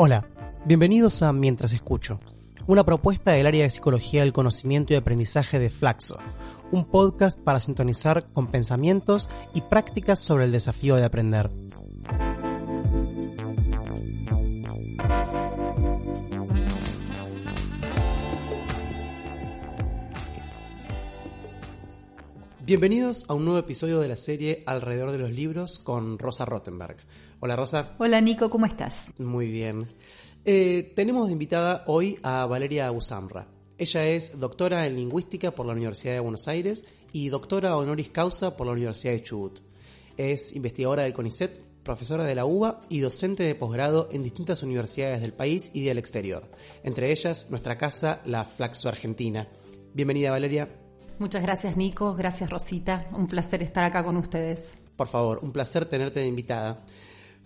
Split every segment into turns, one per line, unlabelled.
Hola, bienvenidos a Mientras Escucho, una propuesta del área de Psicología del Conocimiento y Aprendizaje de Flaxo, un podcast para sintonizar con pensamientos y prácticas sobre el desafío de aprender. Bienvenidos a un nuevo episodio de la serie Alrededor de los Libros con Rosa Rottenberg. Hola Rosa.
Hola Nico, ¿cómo estás?
Muy bien. Eh, tenemos de invitada hoy a Valeria Usamra. Ella es doctora en lingüística por la Universidad de Buenos Aires y doctora honoris causa por la Universidad de Chubut. Es investigadora del CONICET, profesora de la UBA y docente de posgrado en distintas universidades del país y del exterior, entre ellas nuestra casa, la Flaxo Argentina. Bienvenida Valeria.
Muchas gracias Nico, gracias Rosita, un placer estar acá con ustedes.
Por favor, un placer tenerte de invitada.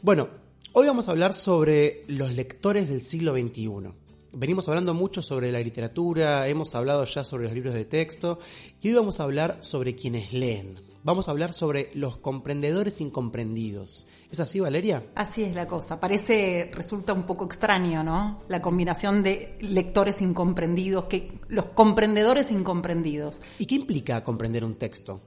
Bueno, hoy vamos a hablar sobre los lectores del siglo XXI. Venimos hablando mucho sobre la literatura, hemos hablado ya sobre los libros de texto y hoy vamos a hablar sobre quienes leen. Vamos a hablar sobre los comprendedores incomprendidos. ¿Es así, Valeria?
Así es la cosa. Parece, resulta un poco extraño, ¿no? La combinación de lectores incomprendidos, que los comprendedores incomprendidos.
¿Y qué implica comprender un texto?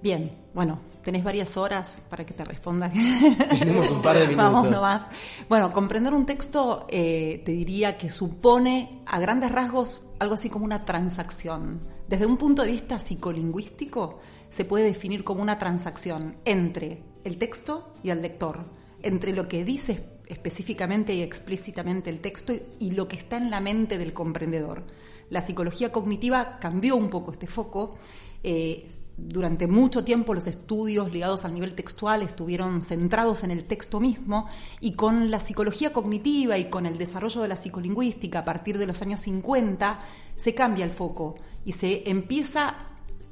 Bien, bueno, tenés varias horas para que te responda.
Tenemos un par de minutos.
Vamos nomás. Bueno, comprender un texto eh, te diría que supone a grandes rasgos algo así como una transacción. Desde un punto de vista psicolingüístico se puede definir como una transacción entre el texto y el lector, entre lo que dice específicamente y explícitamente el texto y lo que está en la mente del comprendedor. La psicología cognitiva cambió un poco este foco. Eh, durante mucho tiempo los estudios ligados al nivel textual estuvieron centrados en el texto mismo y con la psicología cognitiva y con el desarrollo de la psicolingüística a partir de los años 50 se cambia el foco y se empieza,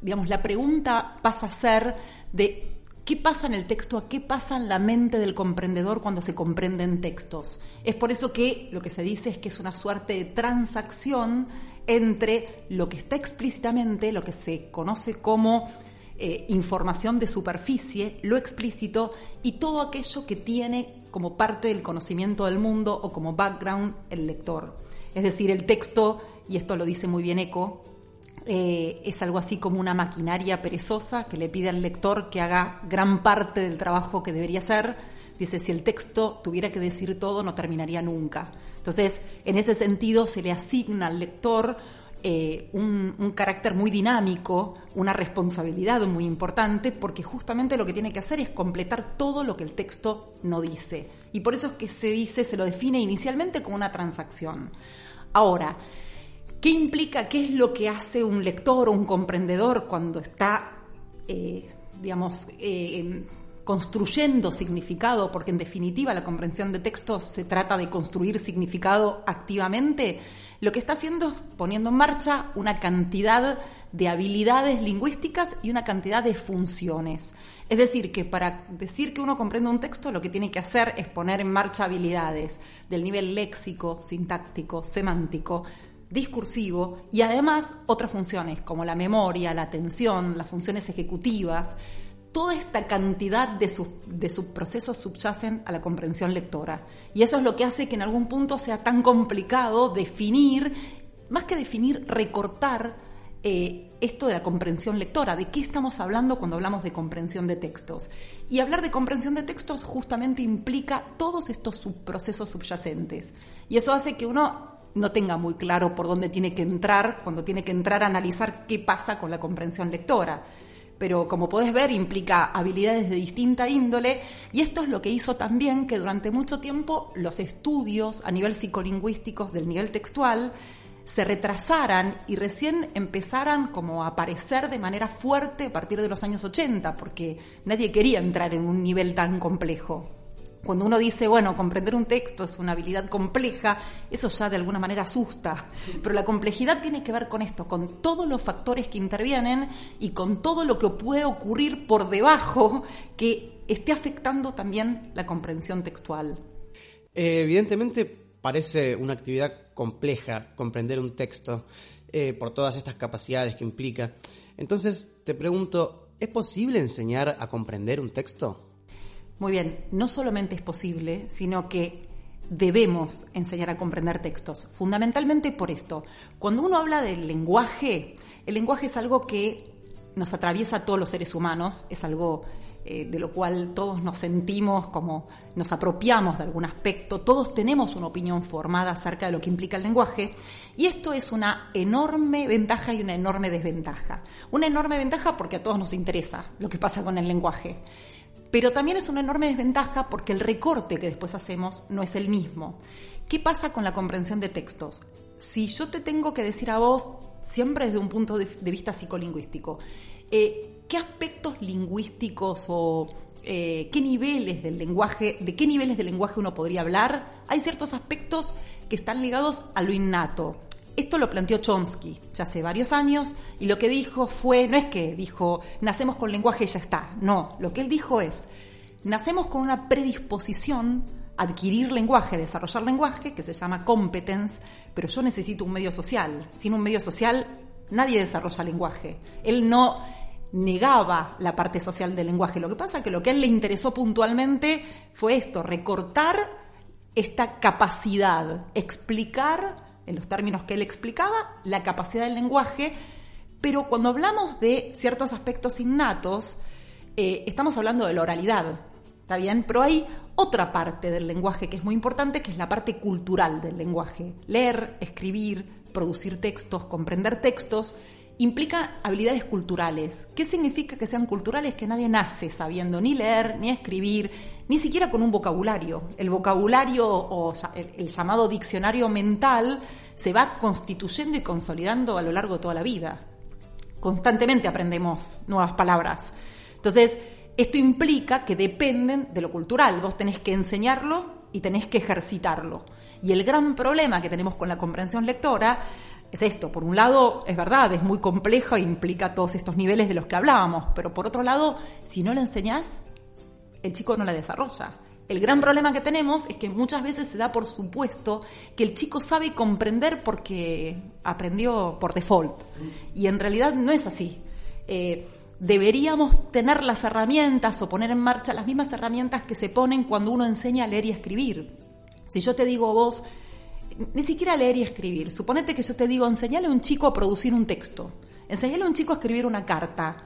digamos, la pregunta pasa a ser de ¿Qué pasa en el texto? ¿A qué pasa en la mente del comprendedor cuando se comprenden textos? Es por eso que lo que se dice es que es una suerte de transacción entre lo que está explícitamente, lo que se conoce como eh, información de superficie, lo explícito y todo aquello que tiene como parte del conocimiento del mundo o como background el lector. Es decir, el texto, y esto lo dice muy bien Eco, eh, es algo así como una maquinaria perezosa que le pide al lector que haga gran parte del trabajo que debería hacer. Dice, si el texto tuviera que decir todo, no terminaría nunca. Entonces, en ese sentido, se le asigna al lector eh, un, carácter muy dinámico, una responsabilidad muy importante, porque justamente lo que tiene que hacer es completar todo lo que el texto no dice. Y por eso es que se dice, se lo define inicialmente como una transacción. Ahora, ¿qué implica, qué es lo que hace un lector o un comprendedor cuando está, eh, digamos, eh, construyendo significado, porque en definitiva la comprensión de textos se trata de construir significado activamente, lo que está haciendo es poniendo en marcha una cantidad de habilidades lingüísticas y una cantidad de funciones. Es decir, que para decir que uno comprende un texto, lo que tiene que hacer es poner en marcha habilidades del nivel léxico, sintáctico, semántico, discursivo y además otras funciones como la memoria, la atención, las funciones ejecutivas, toda esta cantidad de, sus, de subprocesos subyacen a la comprensión lectora. Y eso es lo que hace que en algún punto sea tan complicado definir, más que definir, recortar eh, esto de la comprensión lectora, de qué estamos hablando cuando hablamos de comprensión de textos. Y hablar de comprensión de textos justamente implica todos estos subprocesos subyacentes. Y eso hace que uno no tenga muy claro por dónde tiene que entrar cuando tiene que entrar a analizar qué pasa con la comprensión lectora pero como podés ver implica habilidades de distinta índole y esto es lo que hizo también que durante mucho tiempo los estudios a nivel psicolingüísticos del nivel textual se retrasaran y recién empezaran como a aparecer de manera fuerte a partir de los años 80, porque nadie quería entrar en un nivel tan complejo. Cuando uno dice, bueno, comprender un texto es una habilidad compleja, eso ya de alguna manera asusta. Pero la complejidad tiene que ver con esto, con todos los factores que intervienen y con todo lo que puede ocurrir por debajo que esté afectando también la comprensión textual.
Eh, evidentemente parece una actividad compleja comprender un texto eh, por todas estas capacidades que implica. Entonces te pregunto, ¿es posible enseñar a comprender un texto?
Muy bien, no solamente es posible, sino que debemos enseñar a comprender textos, fundamentalmente por esto. Cuando uno habla del lenguaje, el lenguaje es algo que nos atraviesa a todos los seres humanos, es algo eh, de lo cual todos nos sentimos como nos apropiamos de algún aspecto, todos tenemos una opinión formada acerca de lo que implica el lenguaje, y esto es una enorme ventaja y una enorme desventaja. Una enorme ventaja porque a todos nos interesa lo que pasa con el lenguaje pero también es una enorme desventaja porque el recorte que después hacemos no es el mismo. ¿Qué pasa con la comprensión de textos? Si yo te tengo que decir a vos, siempre desde un punto de, vista psicolingüístico, eh, ¿qué aspectos lingüísticos o eh, qué niveles del lenguaje, de qué niveles del lenguaje uno podría hablar? Hay ciertos aspectos que están ligados a lo innato, esto lo planteó Chomsky ya hace varios años y lo que dijo fue, no es que dijo, nacemos con lenguaje y ya está, no, lo que él dijo es, nacemos con una predisposición a adquirir lenguaje, desarrollar lenguaje, que se llama competence, pero yo necesito un medio social. Sin un medio social nadie desarrolla lenguaje. Él no negaba la parte social del lenguaje. Lo que pasa es que lo que a él le interesó puntualmente fue esto, recortar esta capacidad, explicar en los términos que él explicaba, la capacidad del lenguaje, pero cuando hablamos de ciertos aspectos innatos, eh, estamos hablando de la oralidad, ¿está bien? Pero hay otra parte del lenguaje que es muy importante, que es la parte cultural del lenguaje. Leer, escribir, producir textos, comprender textos, implica habilidades culturales. ¿Qué significa que sean culturales? Que nadie nace sabiendo ni leer, ni escribir, ni siquiera con un vocabulario. El vocabulario o el, llamado diccionario mental se va constituyendo y consolidando a lo largo de toda la vida. Constantemente aprendemos nuevas palabras. Entonces, esto implica que dependen de lo cultural. Vos tenés que enseñarlo y tenés que ejercitarlo. Y el gran problema que tenemos con la comprensión lectora es esto. Por un lado, es verdad, es muy complejo e implica todos estos niveles de los que hablábamos, pero por otro lado, si no le enseñás, el chico no la desarrolla. El gran problema que tenemos es que muchas veces se da por supuesto que el chico sabe comprender porque aprendió por default. Y en realidad no es así. Eh, deberíamos tener las herramientas o poner en marcha las mismas herramientas que se ponen cuando uno enseña a leer y escribir. Si yo te digo a vos, ni siquiera leer y escribir. Suponete que yo te digo, enseñale a un chico a producir un texto, enseñale a un chico a escribir una carta.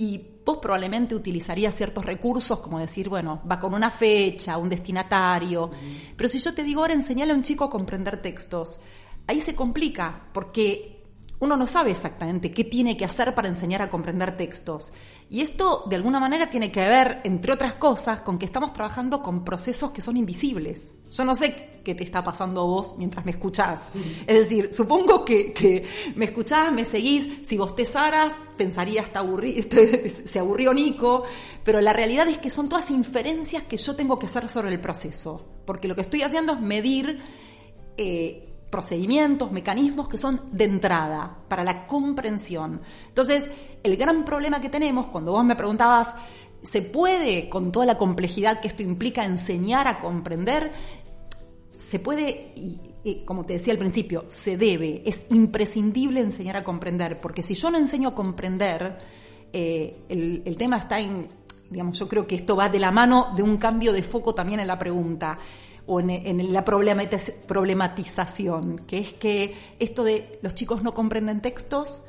Y vos probablemente utilizarías ciertos recursos, como decir, bueno, va con una fecha, un destinatario. Pero si yo te digo ahora, enseñale a un chico a comprender textos, ahí se complica, porque uno no sabe exactamente qué tiene que hacer para enseñar a comprender textos. Y esto, de alguna manera, tiene que ver, entre otras cosas, con que estamos trabajando con procesos que son invisibles. Yo no sé qué te está pasando a vos mientras me escuchás. Es decir, supongo que, me escuchás, me seguís, si vos te zaras, pensarías, está aburrido, se aburrió Nico, pero la realidad es que son todas inferencias que yo tengo que hacer sobre el proceso. Porque lo que estoy haciendo es medir... Eh, procedimientos, mecanismos que son de entrada para la comprensión. Entonces, el gran problema que tenemos, cuando vos me preguntabas, ¿se puede, con toda la complejidad que esto implica, enseñar a comprender? Se puede, y, como te decía al principio, se debe, es imprescindible enseñar a comprender, porque si yo no enseño a comprender, eh, el, el tema está en, digamos, yo creo que esto va de la mano de un cambio de foco también en la pregunta o en, la problematización, que es que esto de los chicos no comprenden textos,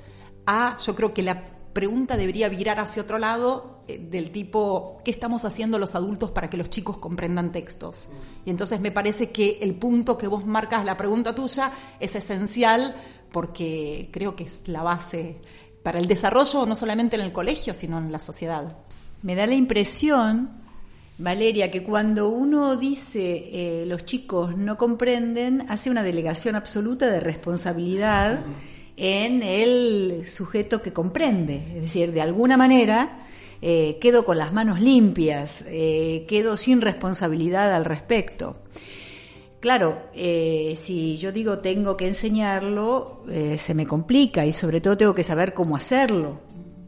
a yo creo que la pregunta debería virar hacia otro lado eh, del tipo, ¿qué estamos haciendo los adultos para que los chicos comprendan textos? Y entonces me parece que el punto que vos marcas, la pregunta tuya, es esencial porque creo que es la base para el desarrollo no solamente en el colegio, sino en la sociedad.
Me da la impresión Valeria, que cuando uno dice eh, los chicos no comprenden, hace una delegación absoluta de responsabilidad en el sujeto que comprende. Es decir, de alguna manera eh, quedo con las manos limpias, eh, quedo sin responsabilidad al respecto. Claro, si yo digo tengo que enseñarlo, se me complica y sobre todo tengo que saber cómo hacerlo,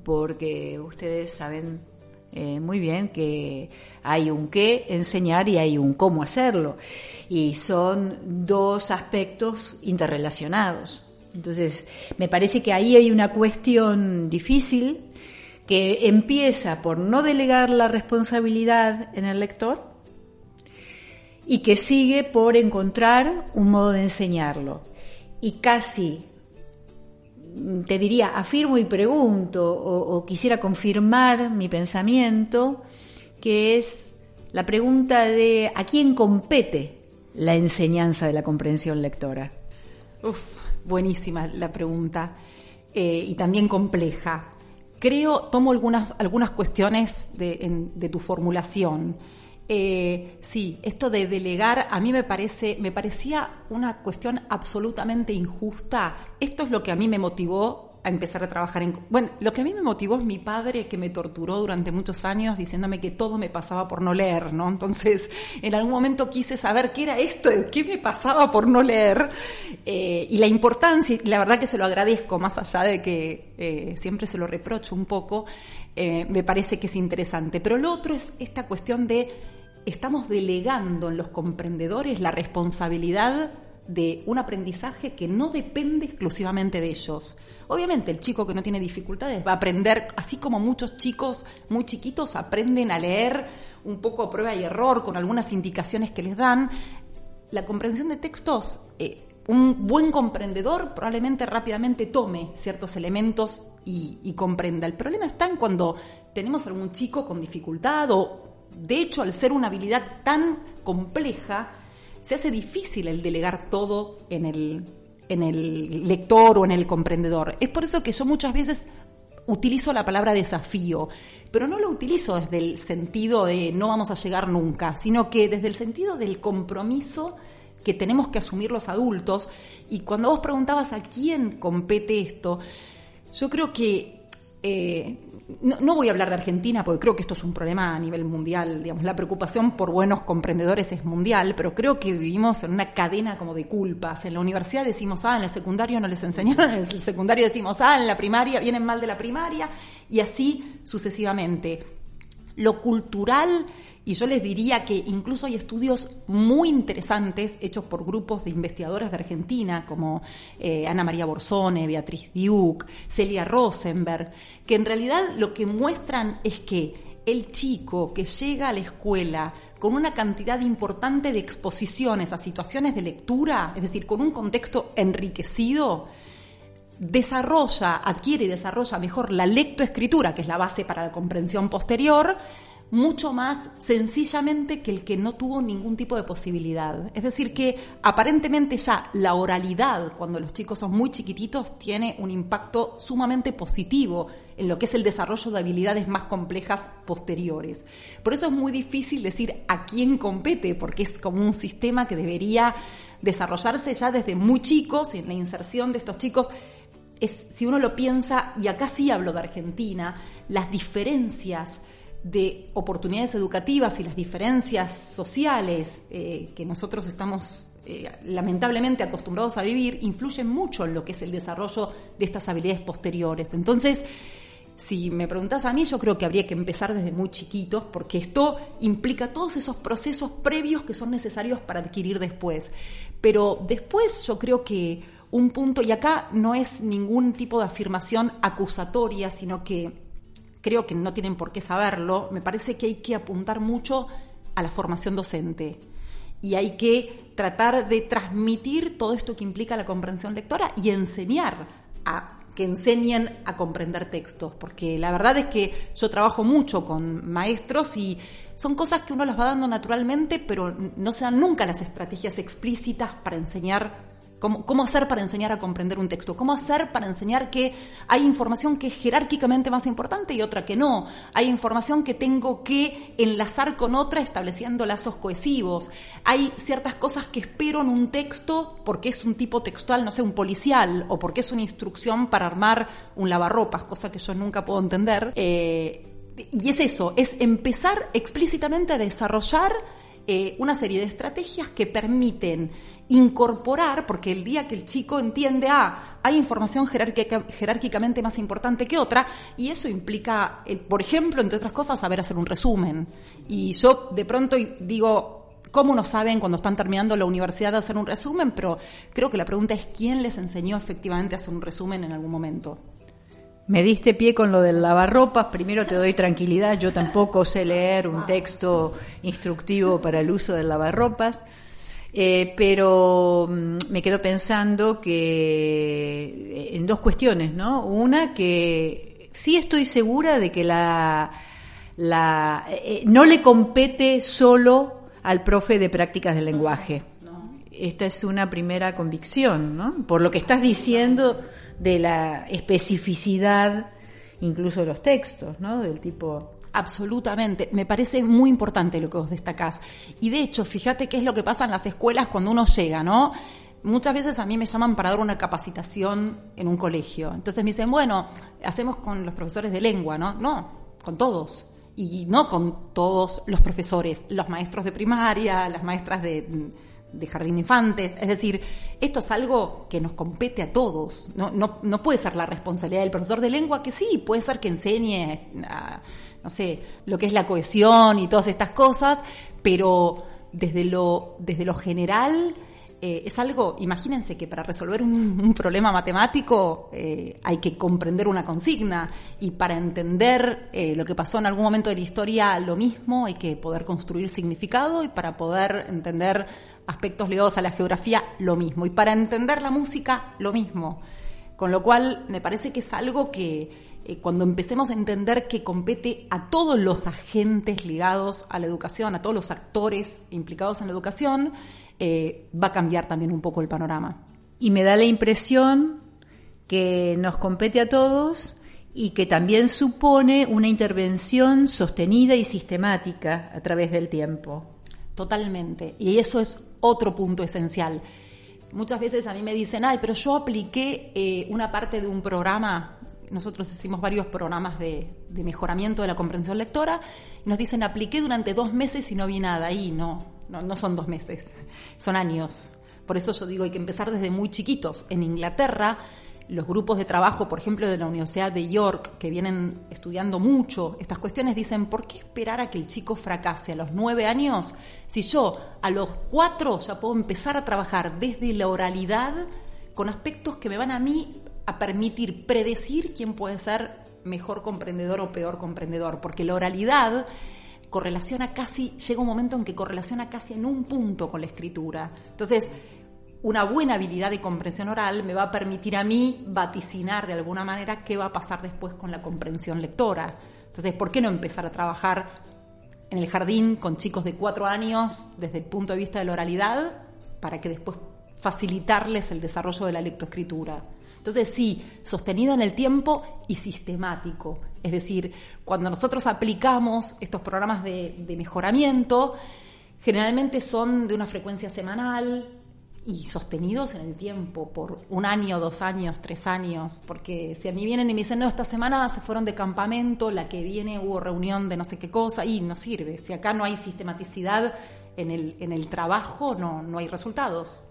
porque ustedes saben muy bien que hay un qué enseñar y hay un cómo hacerlo. Y son dos aspectos interrelacionados. Entonces, me parece que ahí hay una cuestión difícil que empieza por no delegar la responsabilidad en el lector y que sigue por encontrar un modo de enseñarlo. Y casi, te diría, afirmo y pregunto, o, quisiera confirmar mi pensamiento, que es la pregunta de ¿a quién compete la enseñanza de la comprensión lectora?
Uf, buenísima la pregunta eh, y también compleja. Creo, tomo algunas, algunas cuestiones de, tu formulación. Eh, sí, esto de delegar a mí me parece, me parecía una cuestión absolutamente injusta. Esto es lo que a mí me motivó a empezar a trabajar en... Bueno, lo que a mí me motivó es mi padre que me torturó durante muchos años diciéndome que todo me pasaba por no leer, ¿no? Entonces, en algún momento quise saber qué era esto, qué me pasaba por no leer eh, y la importancia, y la verdad que se lo agradezco, más allá de que eh, siempre se lo reprocho un poco, eh, me parece que es interesante. Pero lo otro es esta cuestión de estamos delegando en los comprendedores la responsabilidad de un aprendizaje que no depende exclusivamente de ellos. Obviamente el chico que no tiene dificultades va a aprender, así como muchos chicos muy chiquitos aprenden a leer un poco a prueba y error con algunas indicaciones que les dan. La comprensión de textos, eh, un buen comprendedor probablemente rápidamente tome ciertos elementos y, comprenda. El problema está en cuando tenemos algún chico con dificultad o, de hecho, al ser una habilidad tan compleja, se hace difícil el delegar todo en el, en el lector o en el comprendedor. Es por eso que yo muchas veces utilizo la palabra desafío, pero no lo utilizo desde el sentido de no vamos a llegar nunca, sino que desde el sentido del compromiso que tenemos que asumir los adultos. Y cuando vos preguntabas a quién compete esto, yo creo que eh, no, voy a hablar de Argentina porque creo que esto es un problema a nivel mundial, digamos, la preocupación por buenos comprendedores es mundial, pero creo que vivimos en una cadena como de culpas. En la universidad decimos, ah, en el secundario no les enseñaron, en el secundario decimos, ah, en la primaria vienen mal de la primaria, y así sucesivamente. Lo cultural y yo les diría que incluso hay estudios muy interesantes hechos por grupos de investigadoras de Argentina, como eh, Ana María Borsone, Beatriz Diuk, Celia Rosenberg, que en realidad lo que muestran es que el chico que llega a la escuela con una cantidad importante de exposiciones a situaciones de lectura, es decir, con un contexto enriquecido, desarrolla, adquiere y desarrolla mejor la lectoescritura, que es la base para la comprensión posterior, mucho más sencillamente que el que no tuvo ningún tipo de posibilidad. Es decir, que aparentemente ya la oralidad, cuando los chicos son muy chiquititos, tiene un impacto sumamente positivo en lo que es el desarrollo de habilidades más complejas posteriores. Por eso es muy difícil decir a quién compete, porque es como un sistema que debería desarrollarse ya desde muy chicos en la inserción de estos chicos es, si uno lo piensa, y acá sí hablo de Argentina, las diferencias de oportunidades educativas y las diferencias sociales eh, que nosotros estamos eh, lamentablemente acostumbrados a vivir influyen mucho en lo que es el desarrollo de estas habilidades posteriores. Entonces, si me preguntas a mí, yo creo que habría que empezar desde muy chiquitos, porque esto implica todos esos procesos previos que son necesarios para adquirir después. Pero después yo creo que un punto, y acá no es ningún tipo de afirmación acusatoria, sino que creo que no tienen por qué saberlo, me parece que hay que apuntar mucho a la formación docente y hay que tratar de transmitir todo esto que implica la comprensión lectora y enseñar a que enseñen a comprender textos, porque la verdad es que yo trabajo mucho con maestros y son cosas que uno las va dando naturalmente, pero no se dan nunca las estrategias explícitas para enseñar ¿Cómo, ¿Cómo hacer para enseñar a comprender un texto? ¿Cómo hacer para enseñar que hay información que es jerárquicamente más importante y otra que no? Hay información que tengo que enlazar con otra estableciendo lazos cohesivos. Hay ciertas cosas que espero en un texto porque es un tipo textual, no sé, un policial, o porque es una instrucción para armar un lavarropas, cosa que yo nunca puedo entender. Eh, y es eso, es empezar explícitamente a desarrollar eh, una serie de estrategias que permiten incorporar, porque el día que el chico entiende, ah, hay información jerárquicamente más importante que otra, y eso implica, eh, por ejemplo, entre otras cosas, saber hacer un resumen. Y yo de pronto digo, ¿cómo no saben cuando están terminando la universidad de hacer un resumen? Pero creo que la pregunta es quién les enseñó efectivamente a hacer un resumen en algún momento.
Me diste pie con lo del lavarropas, primero te doy tranquilidad, yo tampoco sé leer un texto instructivo para el uso del lavarropas, eh, pero mm, me quedo pensando que eh, en dos cuestiones, ¿no? Una que sí estoy segura de que la, la eh, no le compete solo al profe de prácticas del lenguaje. Esta es una primera convicción, ¿no? Por lo que estás diciendo de la especificidad incluso de los textos, ¿no? Del tipo
Absolutamente, me parece muy importante lo que vos destacás. Y de hecho, fíjate qué es lo que pasa en las escuelas cuando uno llega, ¿no? Muchas veces a mí me llaman para dar una capacitación en un colegio. Entonces me dicen, bueno, hacemos con los profesores de lengua, ¿no? No, con todos. Y no con todos los profesores, los maestros de primaria, las maestras de de jardín de infantes. Es decir, esto es algo que nos compete a todos. No, no, no puede ser la responsabilidad del profesor de lengua, que sí, puede ser que enseñe, no sé, lo que es la cohesión y todas estas cosas, pero desde lo, desde lo general eh, es algo, imagínense que para resolver un, problema matemático eh, hay que comprender una consigna y para entender eh, lo que pasó en algún momento de la historia lo mismo, hay que poder construir significado y para poder entender aspectos ligados a la geografía lo mismo y para entender la música lo mismo. Con lo cual me parece que es algo que cuando empecemos a entender que compete a todos los agentes ligados a la educación, a todos los actores implicados en la educación, eh, va a cambiar también un poco el panorama.
Y me da la impresión que nos compete a todos y que también supone una intervención sostenida y sistemática a través del tiempo.
Totalmente. Y eso es otro punto esencial. Muchas veces a mí me dicen, ay, pero yo apliqué eh, una parte de un programa, nosotros hicimos varios programas de, de, mejoramiento de la comprensión lectora, y nos dicen, apliqué durante dos meses y no vi nada ahí, no, no, son dos meses, son años. Por eso yo digo, hay que empezar desde muy chiquitos. En Inglaterra, los grupos de trabajo, por ejemplo, de la Universidad de York, que vienen estudiando mucho estas cuestiones, dicen, ¿por qué esperar a que el chico fracase a los nueve años si yo a los cuatro ya puedo empezar a trabajar desde la oralidad con aspectos que me van a mí a permitir predecir quién puede ser mejor comprendedor o peor comprendedor? Porque la oralidad correlaciona casi, llega un momento en que correlaciona casi en un punto con la escritura. Entonces, una buena habilidad de comprensión oral me va a permitir a mí vaticinar de alguna manera qué va a pasar después con la comprensión lectora. Entonces, ¿por qué no empezar a trabajar en el jardín con chicos de cuatro años desde el punto de vista de la oralidad para que después facilitarles el desarrollo de la lectoescritura? Entonces, sí, sostenido en el tiempo y sistemático. Es decir, cuando nosotros aplicamos estos programas de, mejoramiento, generalmente son de una frecuencia semanal, y sostenidos en el tiempo, por un año, dos años, tres años, porque si a mí vienen y me dicen, no, esta semana se fueron de campamento, la que viene hubo reunión de no sé qué cosa, y no sirve. Si acá no hay sistematicidad en el, en el trabajo, no, no hay resultados.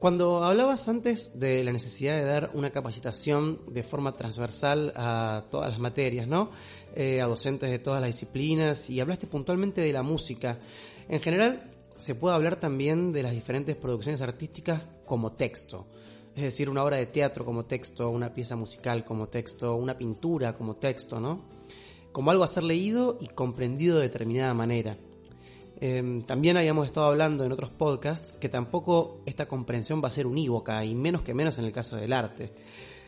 Cuando hablabas antes de la necesidad de dar una capacitación de forma transversal a todas las materias, ¿no? Eh, a docentes de todas las disciplinas y hablaste puntualmente de la música. En general, se puede hablar también de las diferentes producciones artísticas como texto. Es decir, una obra de teatro como texto, una pieza musical como texto, una pintura como texto, ¿no? Como algo a ser leído y comprendido de determinada manera. Em, también habíamos estado hablando en otros podcasts que tampoco esta comprensión va a ser unívoca y menos que menos en el caso del arte.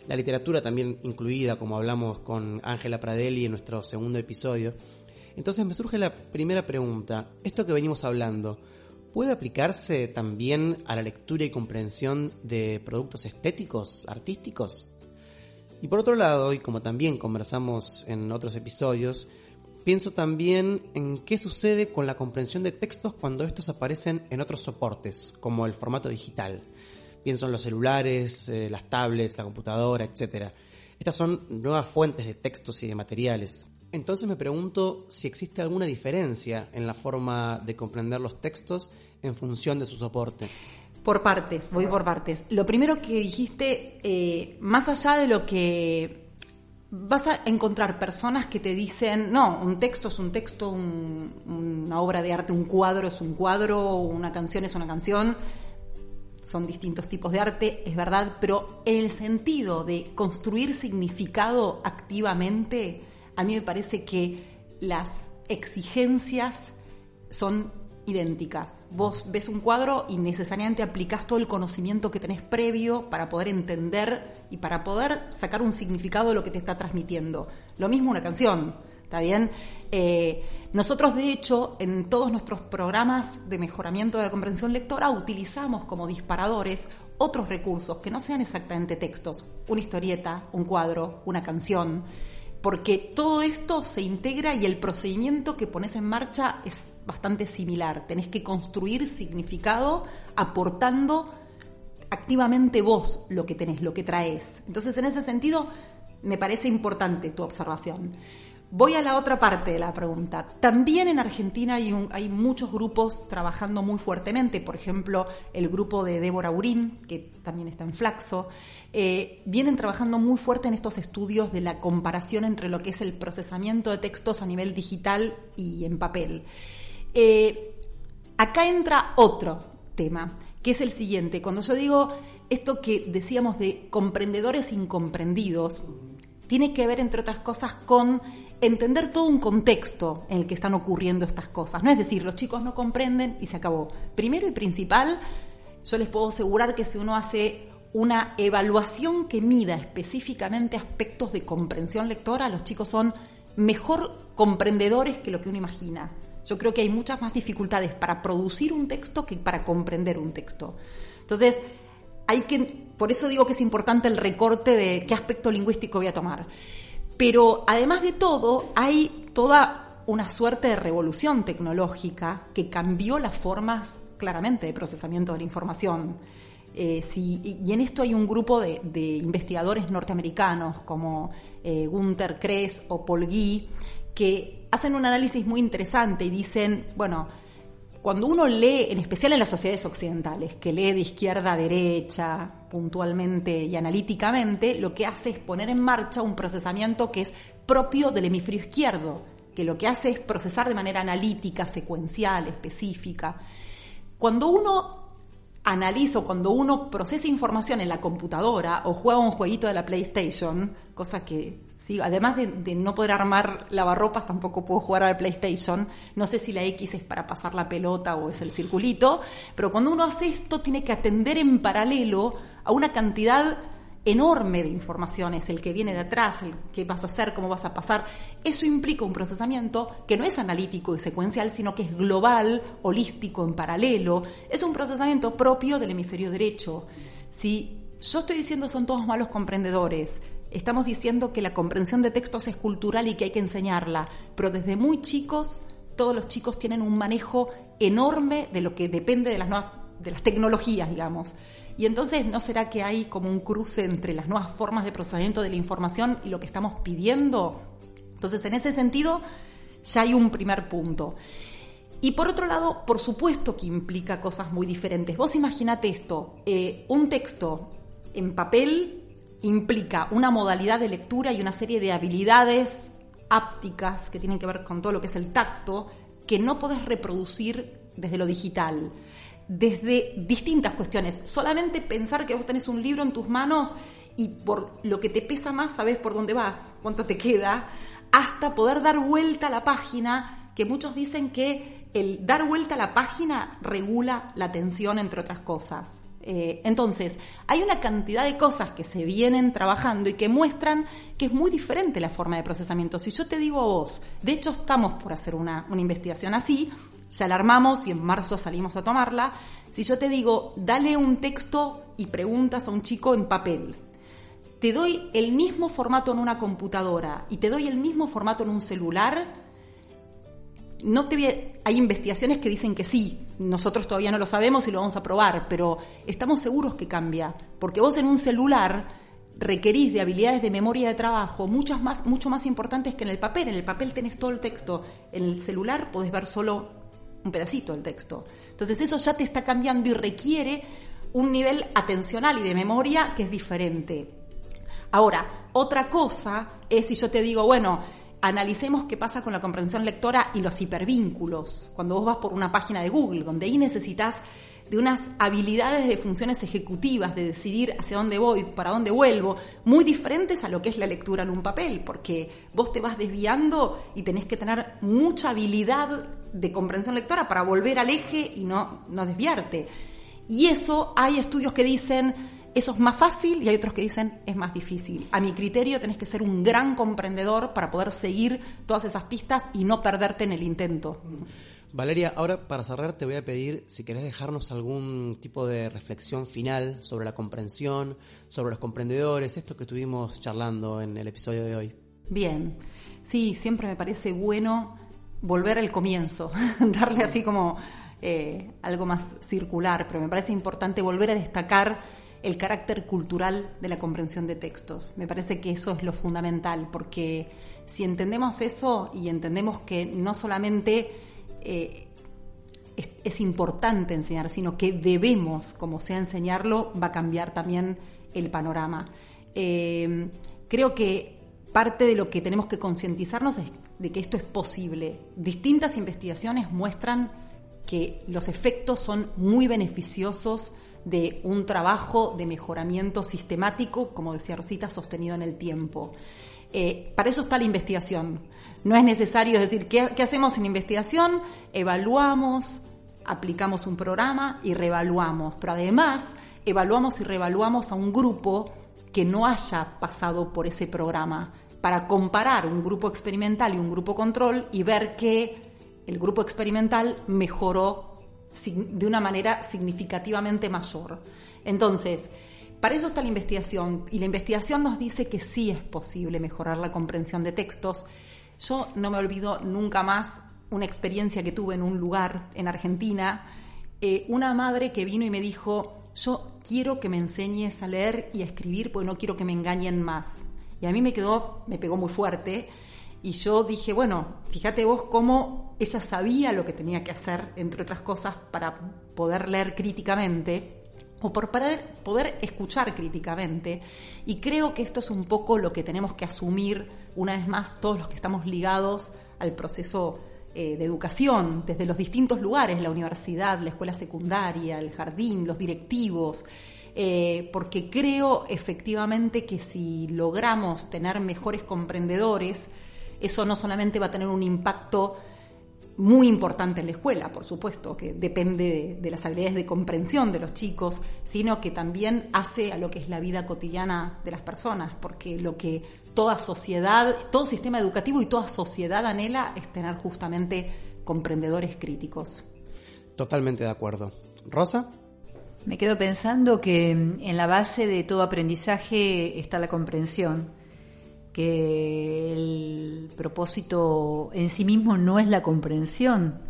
La literatura también incluida, como hablamos con Ángela Pradelli en nuestro segundo episodio. Entonces me surge la primera pregunta, esto que venimos hablando, ¿puede aplicarse también a la lectura y comprensión de productos estéticos, artísticos? Y por otro lado, y como también conversamos en otros episodios, pienso también en qué sucede con la comprensión de textos cuando estos aparecen en otros soportes, como el formato digital. Pienso en los celulares, eh, las tablets, la computadora, etc. Estas son nuevas fuentes de textos y de materiales. Entonces me pregunto si existe alguna diferencia en la forma de comprender los textos en función de su soporte.
Por partes, voy por partes. Lo primero que dijiste, eh, más allá de lo que vas a encontrar personas que te dicen, no, un texto es un texto, una obra de arte, un cuadro es un cuadro, una canción es una canción, son distintos tipos de arte, es verdad, pero en el sentido de construir significado activamente, a mí me parece que las exigencias son idénticas. Vos ves un cuadro y necesariamente aplicás todo el conocimiento que tenés previo para poder entender y para poder sacar un significado de lo que te está transmitiendo. Lo mismo una canción, ¿está bien? Eh, nosotros, de hecho, en todos nuestros programas de mejoramiento de la comprensión lectora utilizamos como disparadores otros recursos que no sean exactamente textos, una historieta, un cuadro, una canción porque todo esto se integra y el procedimiento que pones en marcha es bastante similar. Tenés que construir significado aportando activamente vos lo que tenés, lo que traes. Entonces, en ese sentido, me parece importante tu observación. Voy a la otra parte de la pregunta. También en Argentina hay, muchos grupos trabajando muy fuertemente. Por ejemplo, el grupo de Débora Urín, que también está en Flaxo, eh, vienen trabajando muy fuerte en estos estudios de la comparación entre lo que es el procesamiento de textos a nivel digital y en papel. Eh, acá entra otro tema, que es el siguiente. Cuando yo digo esto que decíamos de comprendedores incomprendidos, tiene que ver, entre otras cosas, con entender todo un contexto en el que están ocurriendo estas cosas. No es decir, los chicos no comprenden y se acabó. Primero y principal, yo les puedo asegurar que si uno hace una evaluación que mida específicamente aspectos de comprensión lectora, los chicos son mejor comprendedores que lo que uno imagina. Yo creo que hay muchas más dificultades para producir un texto que para comprender un texto. Entonces, hay que, por eso digo que es importante el recorte de qué aspecto lingüístico voy a tomar. Pero además de todo, hay toda una suerte de revolución tecnológica que cambió las formas claramente de procesamiento de la información. Eh, y en esto hay un grupo de, investigadores norteamericanos como eh, Gunther Kress o Paul Guy que hacen un análisis muy interesante y dicen, bueno, cuando uno lee, en especial en las sociedades occidentales, que lee de izquierda a derecha, puntualmente y analíticamente, lo que hace es poner en marcha un procesamiento que es propio del hemisferio izquierdo, que lo que hace es procesar de manera analítica, secuencial, específica. Cuando uno analizo cuando uno procesa información en la computadora o juega un jueguito de la PlayStation, cosa que sí, además de, no poder armar lavarropas, tampoco puedo jugar a la PlayStation. No sé si la X es para pasar la pelota o es el circulito, pero cuando uno hace esto tiene que atender en paralelo a una cantidad enorme de informaciones, el que viene de atrás, el qué vas a hacer, cómo vas a pasar. Eso implica un procesamiento que no es analítico y secuencial, sino que es global, holístico, en paralelo. Es un procesamiento propio del hemisferio derecho. Si yo estoy diciendo son todos malos comprendedores, estamos diciendo que la comprensión de textos es cultural y que hay que enseñarla, pero desde muy chicos todos los chicos tienen un manejo enorme de lo que depende de las nuevas de las tecnologías, digamos. Y entonces, ¿no será que hay como un cruce entre las nuevas formas de procesamiento de la información y lo que estamos pidiendo? Entonces, en ese sentido, ya hay un primer punto. Y por otro lado, por supuesto que implica cosas muy diferentes. Vos imaginate esto, eh, un texto en papel implica una modalidad de lectura y una serie de habilidades ápticas que tienen que ver con todo lo que es el tacto, que no podés reproducir desde lo digital desde distintas cuestiones. Solamente pensar que vos tenés un libro en tus manos y por lo que te pesa más sabes por dónde vas, cuánto te queda, hasta poder dar vuelta a la página, que muchos dicen que el dar vuelta a la página regula la atención, entre otras cosas. Eh, entonces, hay una cantidad de cosas que se vienen trabajando y que muestran que es muy diferente la forma de procesamiento. Si yo te digo a vos, de hecho estamos por hacer una, una investigación así, ya la armamos y en marzo salimos a tomarla. Si yo te digo, dale un texto y preguntas a un chico en papel, te doy el mismo formato en una computadora y te doy el mismo formato en un celular, no te hay investigaciones que dicen que sí, nosotros todavía no lo sabemos y lo vamos a probar, pero estamos seguros que cambia, porque vos en un celular requerís de habilidades de memoria de trabajo muchas más, mucho más importantes que en el papel. En el papel tenés todo el texto, en el celular podés ver solo un pedacito del texto. Entonces eso ya te está cambiando y requiere un nivel atencional y de memoria que es diferente. Ahora, otra cosa es si yo te digo, bueno, analicemos qué pasa con la comprensión lectora y los hipervínculos. Cuando vos vas por una página de Google, donde ahí necesitas de unas habilidades de funciones ejecutivas, de decidir hacia dónde voy, para dónde vuelvo, muy diferentes a lo que es la lectura en un papel, porque vos te vas desviando y tenés que tener mucha habilidad de comprensión lectora para volver al eje y no, no desviarte. Y eso hay estudios que dicen, eso es más fácil y hay otros que dicen es más difícil. A mi criterio tenés que ser un gran comprendedor para poder seguir todas esas pistas y no perderte en el intento.
Valeria, ahora para cerrar te voy a pedir si querés dejarnos algún tipo de reflexión final sobre la comprensión, sobre los comprendedores, esto que estuvimos charlando en el episodio de hoy.
Bien, sí, siempre me parece bueno volver al comienzo, darle así como eh, algo más circular, pero me parece importante volver a destacar el carácter cultural de la comprensión de textos. Me parece que eso es lo fundamental, porque si entendemos eso y entendemos que no solamente eh, es, importante enseñar, sino que debemos, como sea enseñarlo, va a cambiar también el panorama. Eh, creo que parte de lo que tenemos que concientizarnos es de que esto es posible. Distintas investigaciones muestran que los efectos son muy beneficiosos de un trabajo de mejoramiento sistemático, como decía Rosita, sostenido en el tiempo. Eh, para eso está la investigación. No es necesario decir, ¿qué, hacemos en investigación? Evaluamos, aplicamos un programa y reevaluamos. Pero además, evaluamos y reevaluamos a un grupo que no haya pasado por ese programa para comparar un grupo experimental y un grupo control y ver que el grupo experimental mejoró de una manera significativamente mayor. Entonces, para eso está la investigación y la investigación nos dice que sí es posible mejorar la comprensión de textos. Yo no me olvido nunca más una experiencia que tuve en un lugar en Argentina, eh, una madre que vino y me dijo, yo quiero que me enseñes a leer y a escribir porque no quiero que me engañen más. Y a mí me quedó, me pegó muy fuerte y yo dije, bueno, fíjate vos cómo ella sabía lo que tenía que hacer, entre otras cosas, para poder leer críticamente o por poder, escuchar críticamente. Y creo que esto es un poco lo que tenemos que asumir, una vez más, todos los que estamos ligados al proceso eh, de educación, desde los distintos lugares, la universidad, la escuela secundaria, el jardín, los directivos. Eh, porque creo efectivamente que si logramos tener mejores comprendedores, eso no solamente va a tener un impacto muy importante en la escuela, por supuesto, que depende de, las habilidades de comprensión de los chicos, sino que también hace a lo que es la vida cotidiana de las personas, porque lo que toda sociedad, todo sistema educativo y toda sociedad anhela es tener justamente comprendedores críticos.
Totalmente de acuerdo. Rosa.
Me quedo pensando que en la base de todo aprendizaje está la comprensión que el propósito en sí mismo no es la comprensión,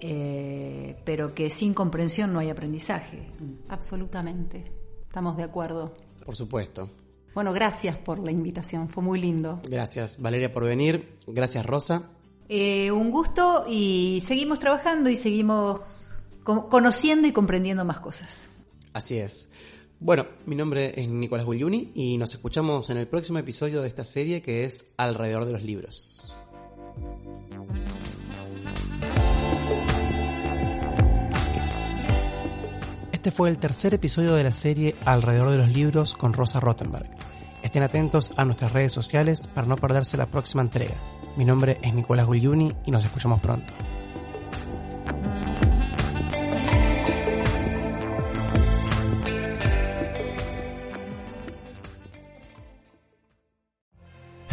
eh, pero que sin comprensión no hay aprendizaje.
Absolutamente, estamos de acuerdo.
Por supuesto.
Bueno, gracias por la invitación, fue muy lindo.
Gracias Valeria por venir, gracias Rosa.
Eh, un gusto y seguimos trabajando y seguimos conociendo y comprendiendo más cosas.
Así es. Bueno, mi nombre es Nicolás Gugliuni y nos escuchamos en el próximo episodio de esta serie que es Alrededor de los Libros. Este fue el tercer episodio de la serie Alrededor de los Libros con Rosa Rottenberg. Estén atentos a nuestras redes sociales para no perderse la próxima entrega. Mi nombre es Nicolás Gugliuni y nos escuchamos pronto.